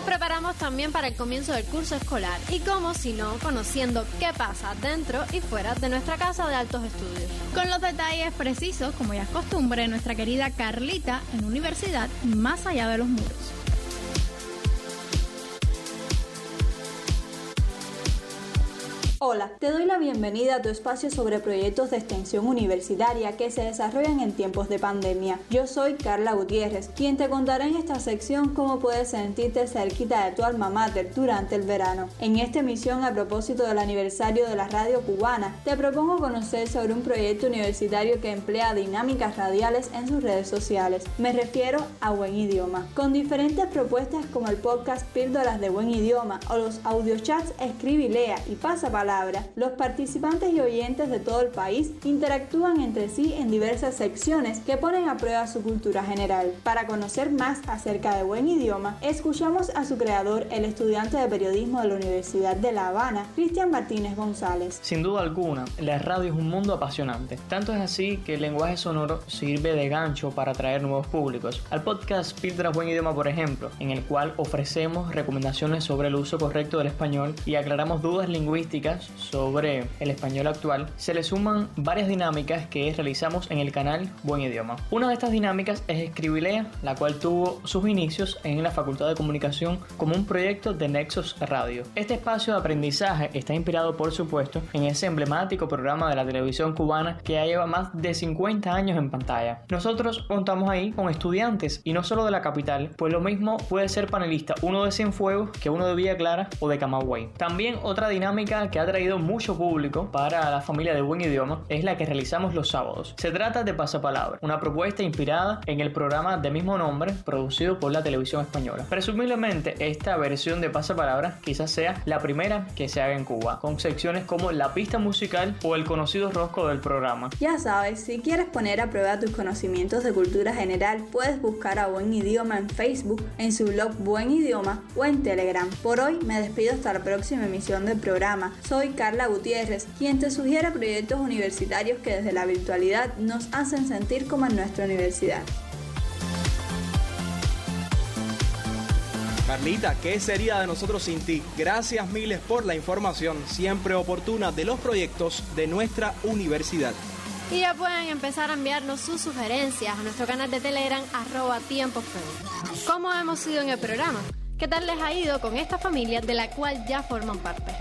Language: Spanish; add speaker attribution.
Speaker 1: Nos preparamos también para el comienzo del curso escolar y como si no, conociendo qué pasa dentro y fuera de nuestra casa de altos estudios.
Speaker 2: Con los detalles precisos, como ya es costumbre, nuestra querida Carlita en Universidad Más allá de los muros.
Speaker 3: Hola, te doy la bienvenida a tu espacio sobre proyectos de extensión universitaria que se desarrollan en tiempos de pandemia. Yo soy Carla Gutiérrez, quien te contará en esta sección cómo puedes sentirte cerquita de tu alma mater durante el verano. En esta emisión, a propósito del aniversario de la radio cubana, te propongo conocer sobre un proyecto universitario que emplea dinámicas radiales en sus redes sociales. Me refiero a Buen Idioma, con diferentes propuestas como el podcast Píldoras de Buen Idioma o los audiochats Escribe y Lea y Pasa Palabra los participantes y oyentes de todo el país interactúan entre sí en diversas secciones que ponen a prueba su cultura general. Para conocer más acerca de buen idioma, escuchamos a su creador, el estudiante de periodismo de la Universidad de La Habana, Cristian Martínez González.
Speaker 4: Sin duda alguna, la radio es un mundo apasionante. Tanto es así que el lenguaje sonoro sirve de gancho para atraer nuevos públicos. Al podcast Píldoras Buen Idioma, por ejemplo, en el cual ofrecemos recomendaciones sobre el uso correcto del español y aclaramos dudas lingüísticas sobre el español actual, se le suman varias dinámicas que realizamos en el canal Buen Idioma. Una de estas dinámicas es Escribilea, la cual tuvo sus inicios en la Facultad de Comunicación como un proyecto de Nexos Radio. Este espacio de aprendizaje está inspirado, por supuesto, en ese emblemático programa de la televisión cubana que ya lleva más de 50 años en pantalla. Nosotros contamos ahí con estudiantes y no solo de la capital, pues lo mismo puede ser panelista uno de Cienfuegos que uno de Villa Clara o de Camagüey. También otra dinámica que ha traído mucho público para la familia de Buen Idioma es la que realizamos los sábados. Se trata de Pasapalabra, una propuesta inspirada en el programa de mismo nombre producido por la televisión española. Presumiblemente esta versión de Pasapalabra quizás sea la primera que se haga en Cuba, con secciones como la pista musical o el conocido rosco del programa.
Speaker 3: Ya sabes, si quieres poner a prueba tus conocimientos de cultura general, puedes buscar a Buen Idioma en Facebook, en su blog Buen Idioma o en Telegram. Por hoy me despido hasta la próxima emisión del programa. Carla Gutiérrez, quien te sugiere proyectos universitarios que desde la virtualidad nos hacen sentir como en nuestra universidad.
Speaker 5: Carlita, ¿qué sería de nosotros sin ti? Gracias miles por la información siempre oportuna de los proyectos de nuestra universidad.
Speaker 1: Y ya pueden empezar a enviarnos sus sugerencias a nuestro canal de Telegram arroba tiempo ¿Cómo hemos ido en el programa? ¿Qué tal les ha ido con esta familia de la cual ya forman parte?